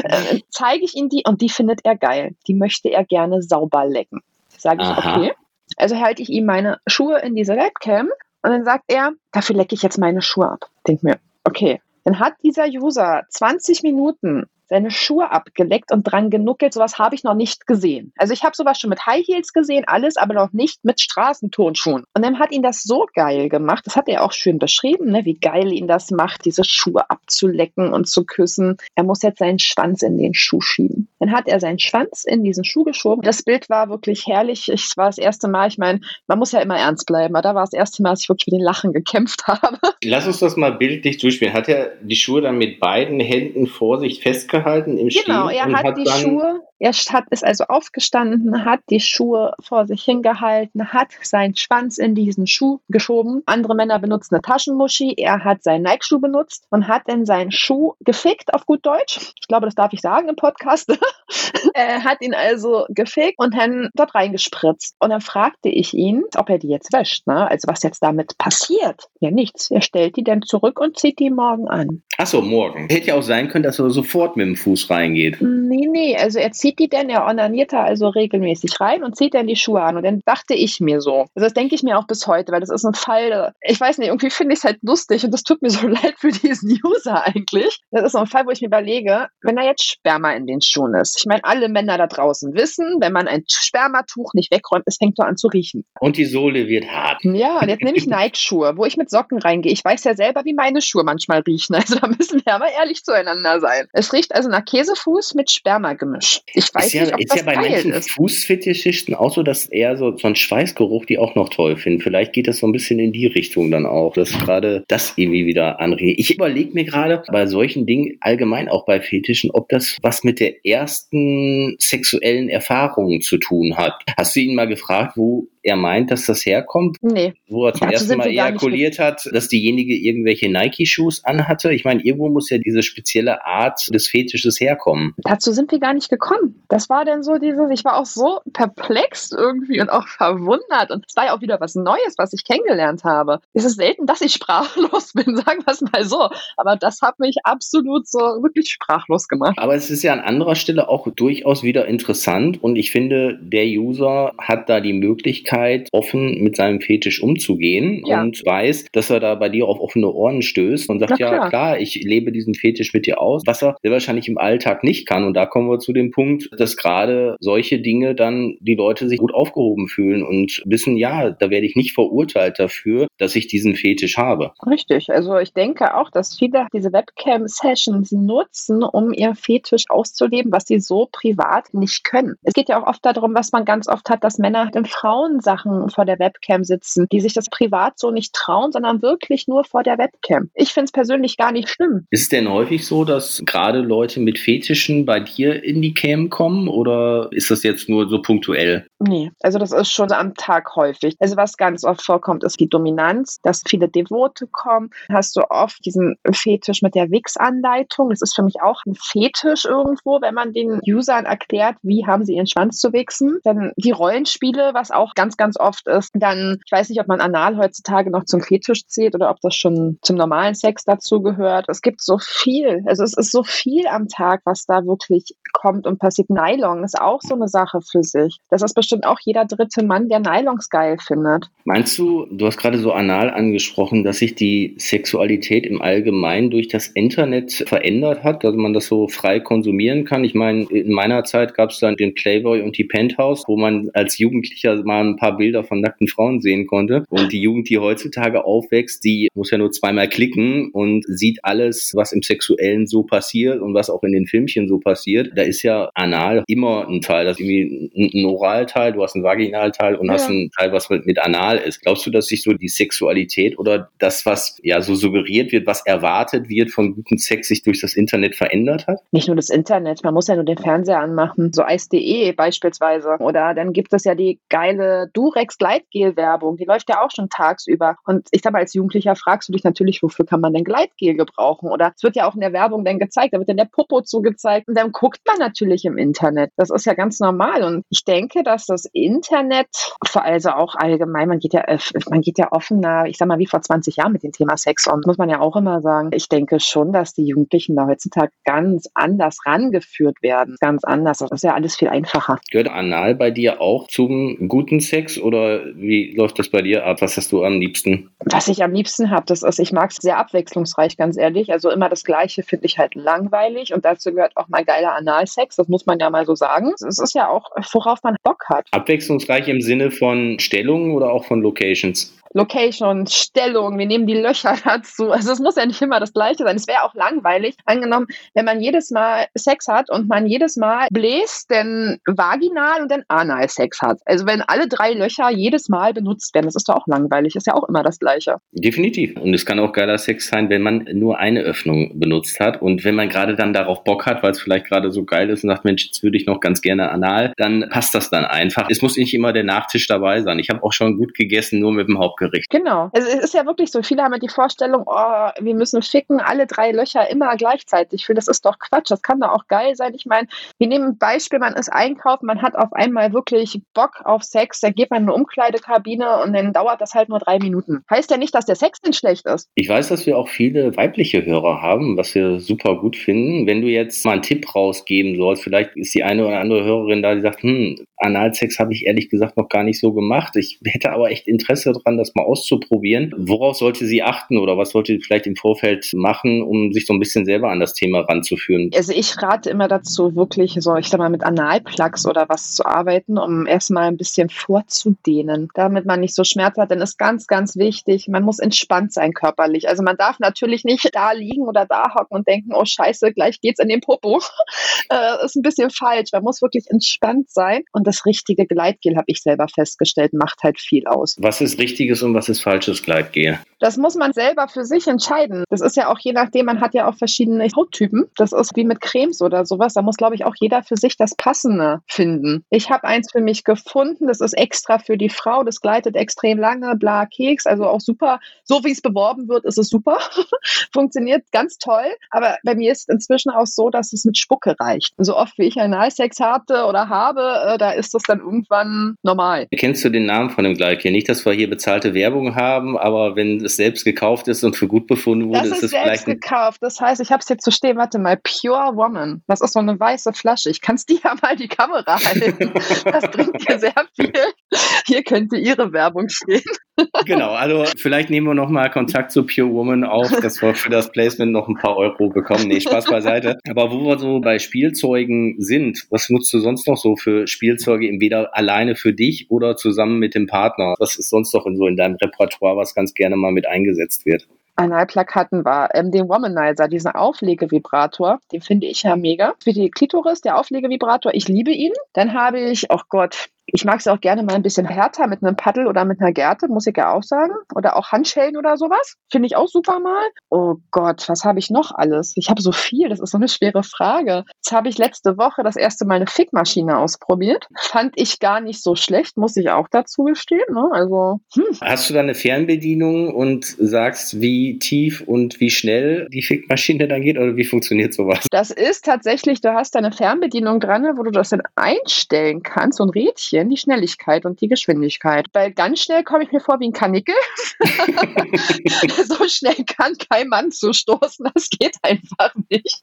äh, zeige ich ihm die und die findet er geil. Die möchte er gerne sauber lecken. Sage ich, Aha. okay. Also halte ich ihm meine Schuhe in diese Webcam und dann sagt er, dafür lecke ich jetzt meine Schuhe ab. Denk mir, okay. Dann hat dieser User 20 Minuten seine Schuhe abgeleckt und dran genuckelt. Sowas habe ich noch nicht gesehen. Also ich habe sowas schon mit High Heels gesehen, alles, aber noch nicht mit Straßenturnschuhen. Und dann hat ihn das so geil gemacht. Das hat er auch schön beschrieben, ne, wie geil ihn das macht, diese Schuhe abzulecken und zu küssen. Er muss jetzt seinen Schwanz in den Schuh schieben. Dann hat er seinen Schwanz in diesen Schuh geschoben. Das Bild war wirklich herrlich. Es war das erste Mal, ich meine, man muss ja immer ernst bleiben, aber da war das erste Mal, dass ich wirklich mit den Lachen gekämpft habe. Lass uns das mal bildlich durchspielen. Hat er die Schuhe dann mit beiden Händen vor sich festgehalten? Festgehalten im Genau, er hat, hat die Schuhe Er hat, ist also aufgestanden, hat die Schuhe vor sich hingehalten, hat seinen Schwanz in diesen Schuh geschoben. Andere Männer benutzen eine Taschenmuschi. Er hat seinen Nike-Schuh benutzt und hat dann seinen Schuh gefickt, auf gut Deutsch. Ich glaube, das darf ich sagen im Podcast. er hat ihn also gefickt und dann dort reingespritzt. Und dann fragte ich ihn, ob er die jetzt wäscht. Ne? Also was jetzt damit passiert. Ja, nichts. Er stellt die dann zurück und zieht die morgen an. Achso, morgen. Hätte ja auch sein können, dass er sofort mit dem Fuß reingeht. Nee, nee. Also er zieht die dann, er onaniert da also regelmäßig rein und zieht dann die Schuhe an. Und dann dachte ich mir so. Also das denke ich mir auch bis heute, weil das ist ein Fall, ich weiß nicht, irgendwie finde ich es halt lustig und das tut mir so leid für diesen User eigentlich. Das ist so ein Fall, wo ich mir überlege, wenn da jetzt Sperma in den Schuhen ist. Ich meine, alle Männer da draußen wissen, wenn man ein Spermatuch nicht wegräumt, es fängt so an zu riechen. Und die Sohle wird hart. Ja, und jetzt nehme ich Nike-Schuhe, wo ich mit Socken reingehe. Ich weiß ja selber, wie meine Schuhe manchmal riechen. Also da müssen wir aber ehrlich zueinander sein. Es riecht also nach Käsefuß mit Spermagemisch. Ich weiß ist ja, nicht, ob ist das ja bei manchen ist. Fußfetischisten auch so, dass eher so, so ein Schweißgeruch die auch noch toll finden. Vielleicht geht das so ein bisschen in die Richtung dann auch, dass gerade das irgendwie wieder anregt. Ich überlege mir gerade bei solchen Dingen allgemein auch bei Fetischen, ob das was mit der ersten sexuellen Erfahrung zu tun hat. Hast du ihn mal gefragt, wo er meint, dass das herkommt? Nee. Wo er zum Dazu ersten Mal ejakuliert hat, dass diejenige irgendwelche Nike-Shoes anhatte? Ich meine, irgendwo muss ja diese spezielle Art des Fetisches herkommen. Dazu sind wir gar nicht gekommen. Das war dann so dieses, ich war auch so perplex irgendwie und auch verwundert. Und es war ja auch wieder was Neues, was ich kennengelernt habe. Es ist selten, dass ich sprachlos bin, sagen wir es mal so. Aber das hat mich absolut so wirklich sprachlos gemacht. Aber es ist ja an anderer Stelle auch durchaus wieder interessant und ich finde, der User hat da die Möglichkeit, offen mit seinem Fetisch umzugehen Ja. und weiß, dass er da bei dir auf offene Ohren stößt und sagt, Na ja klar. klar, ich lebe diesen Fetisch mit dir aus, was er sehr wahrscheinlich im Alltag nicht kann. Und da kommen wir zu dem Punkt, dass gerade solche Dinge dann die Leute sich gut aufgehoben fühlen und wissen, ja, da werde ich nicht verurteilt dafür, dass ich diesen Fetisch habe. Richtig. Also ich denke auch, dass viele diese Webcam-Sessions nutzen, um ihr Fetisch auszuleben, was sie so privat nicht können. Es geht ja auch oft darum, was man ganz oft hat, dass Männer in Frauensachen vor der Webcam sitzen, die sich das privat so nicht trauen, sondern wirklich nur vor der Webcam. Ich finde es persönlich gar nicht schlimm. Ist es denn häufig so, dass gerade Leute mit Fetischen bei dir in die Cam kommen oder ist das jetzt nur so punktuell? Nee, also das ist schon am Tag häufig. Also was ganz oft vorkommt, ist die Dominanz, dass viele Devote kommen. Hast du oft diesen Fetisch mit der Wix-Anleitung. Das ist für mich auch ein Fetisch irgendwo, wenn man den Usern erklärt, wie haben sie ihren Schwanz zu wichsen. Dann die Rollenspiele, was auch ganz, ganz oft ist. Dann, ich weiß nicht, ob man Anal heutzutage noch zum Fetisch zählt oder ob das schon zum normalen Sex dazu gehört. Es gibt so viel. Also es ist so viel am Tag, was da wirklich kommt und passiert. Nylon ist auch so eine Sache für sich. Das ist bestimmt auch jeder dritte Mann, der Nylons geil findet. Meinst du, du hast gerade so anal angesprochen, dass sich die Sexualität im Allgemeinen durch das Internet verändert hat, dass man das so frei konsumieren kann? Ich meine, in meiner Zeit gab es dann den Playboy und die Penthouse, wo man als Jugendlicher mal ein paar Bilder von nackten Frauen sehen konnte. Und die Jugend, die heutzutage aufwächst, die muss ja nur zweimal klicken und sieht alles, was im Sexuellen so passiert und was auch in den Filmchen so passiert. Da ist ja anal immer ein Teil. Das ist irgendwie ein, ein Oralteil, du hast einen Vaginalteil und Ja. hast einen Teil, was mit, mit anal ist. Glaubst du, dass sich so die Sexualität oder das, was ja so suggeriert wird, was erwartet wird von gutem Sex, sich durch das Internet verändert hat? Nicht nur das Internet, man muss ja nur den Fernseher anmachen, so Eis.de beispielsweise. Oder dann gibt es ja die geile Durex Gleitgel-Werbung, die läuft ja auch schon tagsüber. Und ich sag mal, als Jugendlicher fragst du dich natürlich, wofür kann man denn Gleitgel gebrauchen? Oder es wird ja auch in der Werbung dann gezeigt, da wird dann der Popo zugezeigt und dann guckt man natürlich im Internet. Das ist ja ganz normal. Und ich denke, dass das Internet, also auch allgemein, man geht ja, man geht ja offener, ich sag mal, wie vor 20 Jahren mit dem Thema Sex um, muss man ja auch immer sagen. Ich denke schon, dass die Jugendlichen da heutzutage ganz anders rangeführt werden. Ganz anders. Das ist ja alles viel einfacher. Gehört anal bei dir auch zum guten Sex oder wie läuft das bei dir ab? Was hast du am liebsten? Was ich am liebsten habe, das ist, ich mag es sehr abwechslungsreich, ganz ehrlich. Also immer das Gleiche finde ich halt langweilig und dazu gehört auch mal geiler Analsex, das muss man ja mal so sagen. Es ist ja auch, worauf man Bock hat. Abwechslungsreich im Sinne von Stellungen oder auch von Locations? Location, Stellung, wir nehmen die Löcher dazu. Also es muss ja nicht immer das Gleiche sein. Es wäre auch langweilig, angenommen, wenn man jedes Mal Sex hat und man jedes Mal bläst, denn vaginal und dann anal Sex hat. Also wenn alle drei Löcher jedes Mal benutzt werden, das ist doch auch langweilig. Ist ja auch immer das Gleiche. Definitiv. Und es kann auch geiler Sex sein, wenn man nur eine Öffnung benutzt hat und wenn man gerade dann darauf Bock hat, weil es vielleicht gerade so geil ist und sagt, Mensch, jetzt würde ich noch ganz gerne anal, dann passt das dann einfach. Es muss nicht immer der Nachtisch dabei sein. Ich habe auch schon gut gegessen, nur mit dem Hauptgericht. Genau. Also es ist ja wirklich so. Viele haben ja die Vorstellung, oh, wir müssen ficken, alle drei Löcher immer gleichzeitig. Ich finde, das ist doch Quatsch. Das kann doch auch geil sein. Ich meine, wir nehmen ein Beispiel, man ist einkaufen, man hat auf einmal wirklich Bock auf Sex, dann geht man in eine Umkleidekabine und dann dauert das halt nur drei Minuten. Heißt ja nicht, dass der Sex denn schlecht ist. Ich weiß, dass wir auch viele weibliche Hörer haben, was wir super gut finden. Wenn du jetzt mal einen Tipp rausgeben sollst, vielleicht ist die eine oder andere Hörerin da, die sagt, hm, Analsex habe ich ehrlich gesagt noch gar nicht so gemacht. Ich hätte aber echt Interesse daran, das mal auszuprobieren. Worauf sollte sie achten oder was sollte sie vielleicht im Vorfeld machen, um sich so ein bisschen selber an das Thema ranzuführen? Also ich rate immer dazu, wirklich so, ich sag mal, mit Analplugs oder was zu arbeiten, um erstmal ein bisschen vorzudehnen, damit man nicht so Schmerz hat. Denn ist ganz, ganz wichtig, man muss entspannt sein körperlich. Also man darf natürlich nicht da liegen oder da hocken und denken, oh scheiße, gleich geht's in den Popo. äh, ist ein bisschen falsch. Man muss wirklich entspannt sein und das richtige Gleitgel, habe ich selber festgestellt, macht halt viel aus. Was ist richtiges und was ist falsches Gleitgel? Das muss man selber für sich entscheiden. Das ist ja auch je nachdem, man hat ja auch verschiedene Hauttypen. Das ist wie mit Cremes oder sowas. Da muss, glaube ich, auch jeder für sich das Passende finden. Ich habe eins für mich gefunden. Das ist extra für die Frau. Das gleitet extrem lange. Bla Keks. Also auch super. So wie es beworben wird, ist es super. Funktioniert ganz toll. Aber bei mir ist es inzwischen auch so, dass es mit Spucke reicht. So oft wie ich Analsex hatte oder habe, äh, da ist das dann irgendwann normal. Kennst du den Namen von dem Gleitgel? Nicht, dass wir hier bezahlte Werbung haben, aber wenn es selbst gekauft ist und für gut befunden wurde, das ist, ist es selbst vielleicht ein gekauft. Das heißt, ich habe es jetzt zu stehen. Warte mal, Pure Woman. Das ist so eine weiße Flasche. Ich kann es dir ja mal die Kamera halten. Das bringt dir sehr viel. Hier könnte Ihre Werbung stehen. Genau, also vielleicht nehmen wir nochmal Kontakt zu Pure Woman auf, dass wir für das Placement noch ein paar Euro bekommen. Nee, Spaß beiseite. Aber wo wir so bei Spielzeugen sind, was nutzt du sonst noch so für Spielzeuge, entweder alleine für dich oder zusammen mit dem Partner? Was ist sonst noch in so in deinem Repertoire, was ganz gerne mal mit eingesetzt wird? Analplug hatten war ähm, den Womanizer, diesen Auflegevibrator. Den finde ich ja mega. Für die Klitoris, der Auflegevibrator, ich liebe ihn. Dann habe ich, oh Gott, ich mag es auch gerne mal ein bisschen härter mit einem Paddel oder mit einer Gerte, muss ich ja auch sagen. Oder auch Handschellen oder sowas. Finde ich auch super mal. Oh Gott, was habe ich noch alles? Ich habe so viel, das ist so eine schwere Frage. Jetzt habe ich letzte Woche das erste Mal eine Fickmaschine ausprobiert. Fand ich gar nicht so schlecht, muss ich auch dazu gestehen. Ne? Also, hm. Hast du da eine Fernbedienung und sagst, wie tief und wie schnell die Fickmaschine dann geht oder wie funktioniert sowas? Das ist tatsächlich, du hast da eine Fernbedienung dran, wo du das dann einstellen kannst, so ein Rädchen, die Schnelligkeit und die Geschwindigkeit. Weil ganz schnell komme ich mir vor wie ein Kanickel. so schnell kann kein Mann zustoßen, das geht einfach nicht.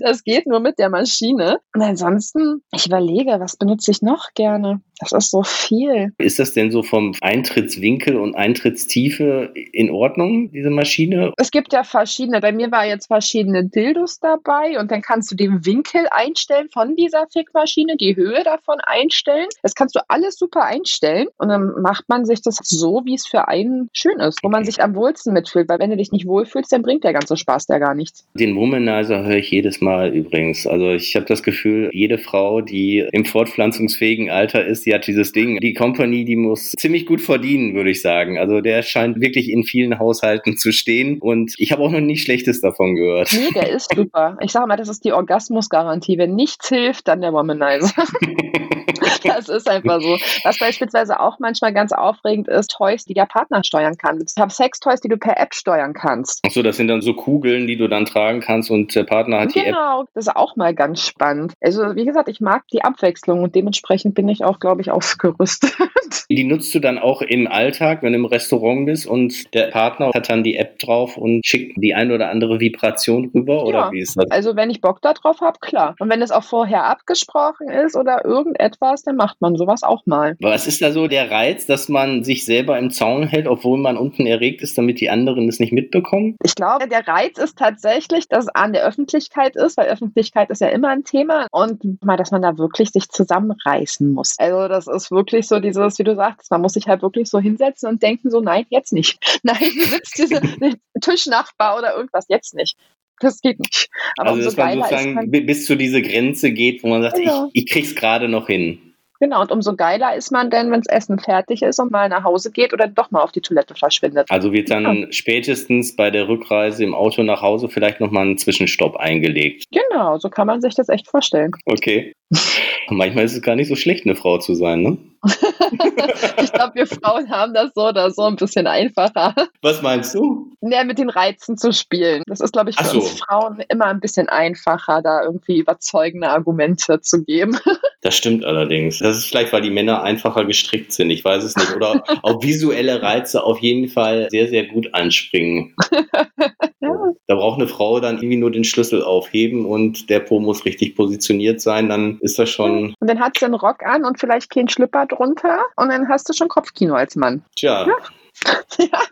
Das geht nur mit der Maschine. Und ansonsten, ich überlege, was benutze ich noch gerne? Das ist so viel. Ist das denn so vom Eintrittswinkel und Eintrittstiefe in Ordnung, diese Maschine? Es gibt ja verschiedene. Bei mir war jetzt verschiedene Dildos dabei und dann kannst du den Winkel einstellen von dieser Fickmaschine, die Höhe davon einstellen. Das kannst du alles super einstellen und dann macht man sich das so, wie es für einen schön ist, wo man sich am wohlsten mitfühlt. Weil wenn du dich nicht wohlfühlst, dann bringt der ganze Spaß da gar nichts. Den Womanizer höre ich jedes Mal übrigens. Also ich habe das Gefühl, jede Frau, die im fortpflanzungsfähigen Alter ist, die hat dieses Ding. Die Company, die muss ziemlich gut verdienen, würde ich sagen. Also der scheint wirklich in vielen Haushalten zu stehen und ich habe auch noch nicht Schlechtes davon gehört. Nee, der ist super. Ich sage mal, das ist die Orgasmusgarantie. Wenn nichts hilft, dann der Womanizer. das ist einfach so. Was beispielsweise auch manchmal ganz aufregend ist, Toys, die der Partner steuern kann. Ich habe Sex-Toys, die du per App steuern kannst. Achso, das sind dann so Kugeln, die du dann tragen kannst und der Partner hat genau, die App. Genau, das ist auch mal ganz spannend. Also wie gesagt, ich mag die Abwechslung und dementsprechend bin ich auch, glaube ich, ausgerüstet. Die nutzt du dann auch im Alltag, wenn du im Restaurant bist und der Partner hat dann die App drauf und schickt die ein oder andere Vibration rüber oder Ja. wie ist das? Also wenn ich Bock darauf habe, klar. Und wenn es auch vorher abgesprochen ist oder irgendetwas, dann macht man sowas auch mal. Was ist da so der Reiz, dass man sich selber im Zaun hält, obwohl man unten erregt ist, damit die anderen es nicht mitbekommen? Ich glaube, der Reiz ist tatsächlich, dass es an der Öffentlichkeit ist, weil Öffentlichkeit ist ja immer ein Thema und mal, dass man da wirklich sich zusammenreißen muss. Also das ist wirklich so dieses, wie du sagst, man muss sich halt wirklich so hinsetzen und denken so, nein, jetzt nicht. Nein, du sitzt diese Tischnachbar oder irgendwas, jetzt nicht. Das geht nicht. Aber also, dass man sozusagen man, bis zu diese Grenze geht, wo man sagt, genau. ich, ich krieg's gerade noch hin. Genau, und umso geiler ist man denn, wenn das Essen fertig ist und mal nach Hause geht oder doch mal auf die Toilette verschwindet. Also wird dann ja. spätestens bei der Rückreise im Auto nach Hause vielleicht nochmal ein Zwischenstopp eingelegt. Genau, so kann man sich das echt vorstellen. Okay. Manchmal ist es gar nicht so schlecht, eine Frau zu sein, ne? ich glaube, wir Frauen haben das so oder so ein bisschen einfacher. Was meinst du? Ja, mit den Reizen zu spielen. Das ist, glaube ich, für so. uns Frauen immer ein bisschen einfacher, da irgendwie überzeugende Argumente zu geben. Das stimmt allerdings. Das ist vielleicht, weil die Männer einfacher gestrickt sind. Ich weiß es nicht. Oder auch visuelle Reize auf jeden Fall sehr, sehr gut anspringen. ja. Da braucht eine Frau dann irgendwie nur den Schlüssel aufheben und der Po muss richtig positioniert sein. Dann ist das schon. Und dann hat sie einen Rock an und vielleicht keinen Schlüpper drunter und dann hast du schon Kopfkino als Mann. Tja. Ja. ja.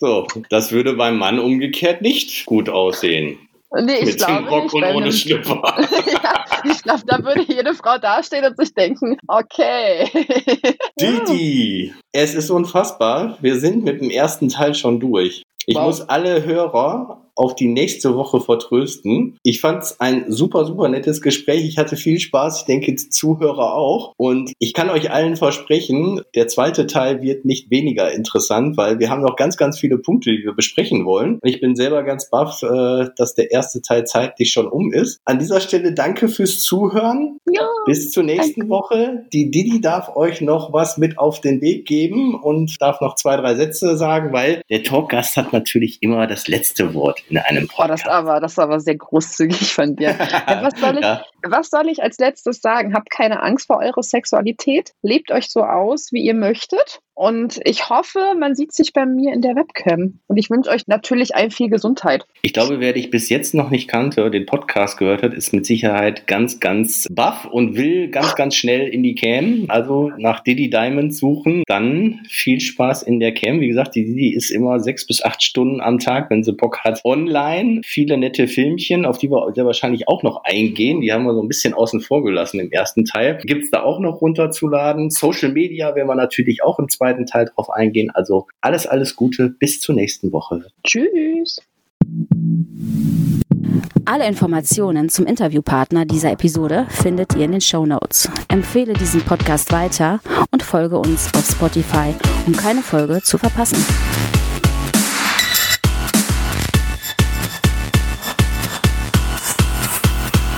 So, das würde beim Mann umgekehrt nicht gut aussehen. Nee, ich Mit glaube Rock nicht, und ohne Schlüpper. ja, ich glaube, da würde jede Frau dastehen und sich denken, okay. Didi, es ist unfassbar. Wir sind mit dem ersten Teil schon durch. Ich wow. muss alle Hörer auf die nächste Woche vertrösten. Ich fand es ein super, super nettes Gespräch. Ich hatte viel Spaß. Ich denke, die Zuhörer auch. Und ich kann euch allen versprechen, der zweite Teil wird nicht weniger interessant, weil wir haben noch ganz, ganz viele Punkte, die wir besprechen wollen. Und ich bin selber ganz baff, äh, dass der erste Teil zeitlich schon um ist. An dieser Stelle danke fürs Zuhören. Ja, Bis zur nächsten danke. Woche. Die Didi darf euch noch was mit auf den Weg geben und darf noch zwei, drei Sätze sagen, weil der Talkgast hat natürlich immer das letzte Wort in einem Podcast. Oh, das, aber, das ist aber sehr großzügig von dir. was, soll ich, ja. Was soll ich als letztes sagen? Habt keine Angst vor eurer Sexualität. Lebt euch so aus, wie ihr möchtet. Und ich hoffe, man sieht sich bei mir in der Webcam. Und ich wünsche euch natürlich ein viel Gesundheit. Ich glaube, wer dich bis jetzt noch nicht kannte, den Podcast gehört hat, ist mit Sicherheit ganz, ganz baff und will ganz, ganz schnell in die Cam. Also nach Diddy Diamond suchen. Dann viel Spaß in der Cam. Wie gesagt, die Diddy ist immer sechs bis acht Stunden am Tag, wenn sie Bock hat, online. Viele nette Filmchen, auf die wir sehr wahrscheinlich auch noch eingehen. Die haben wir so ein bisschen außen vor gelassen im ersten Teil. Gibt es da auch noch runterzuladen. Social Media werden wir natürlich auch im zweiten zweiten Teil drauf eingehen. Also alles, alles Gute. Bis zur nächsten Woche. Tschüss. Alle Informationen zum Interviewpartner dieser Episode findet ihr in den Show Notes. Empfehle diesen Podcast weiter und folge uns auf Spotify, um keine Folge zu verpassen.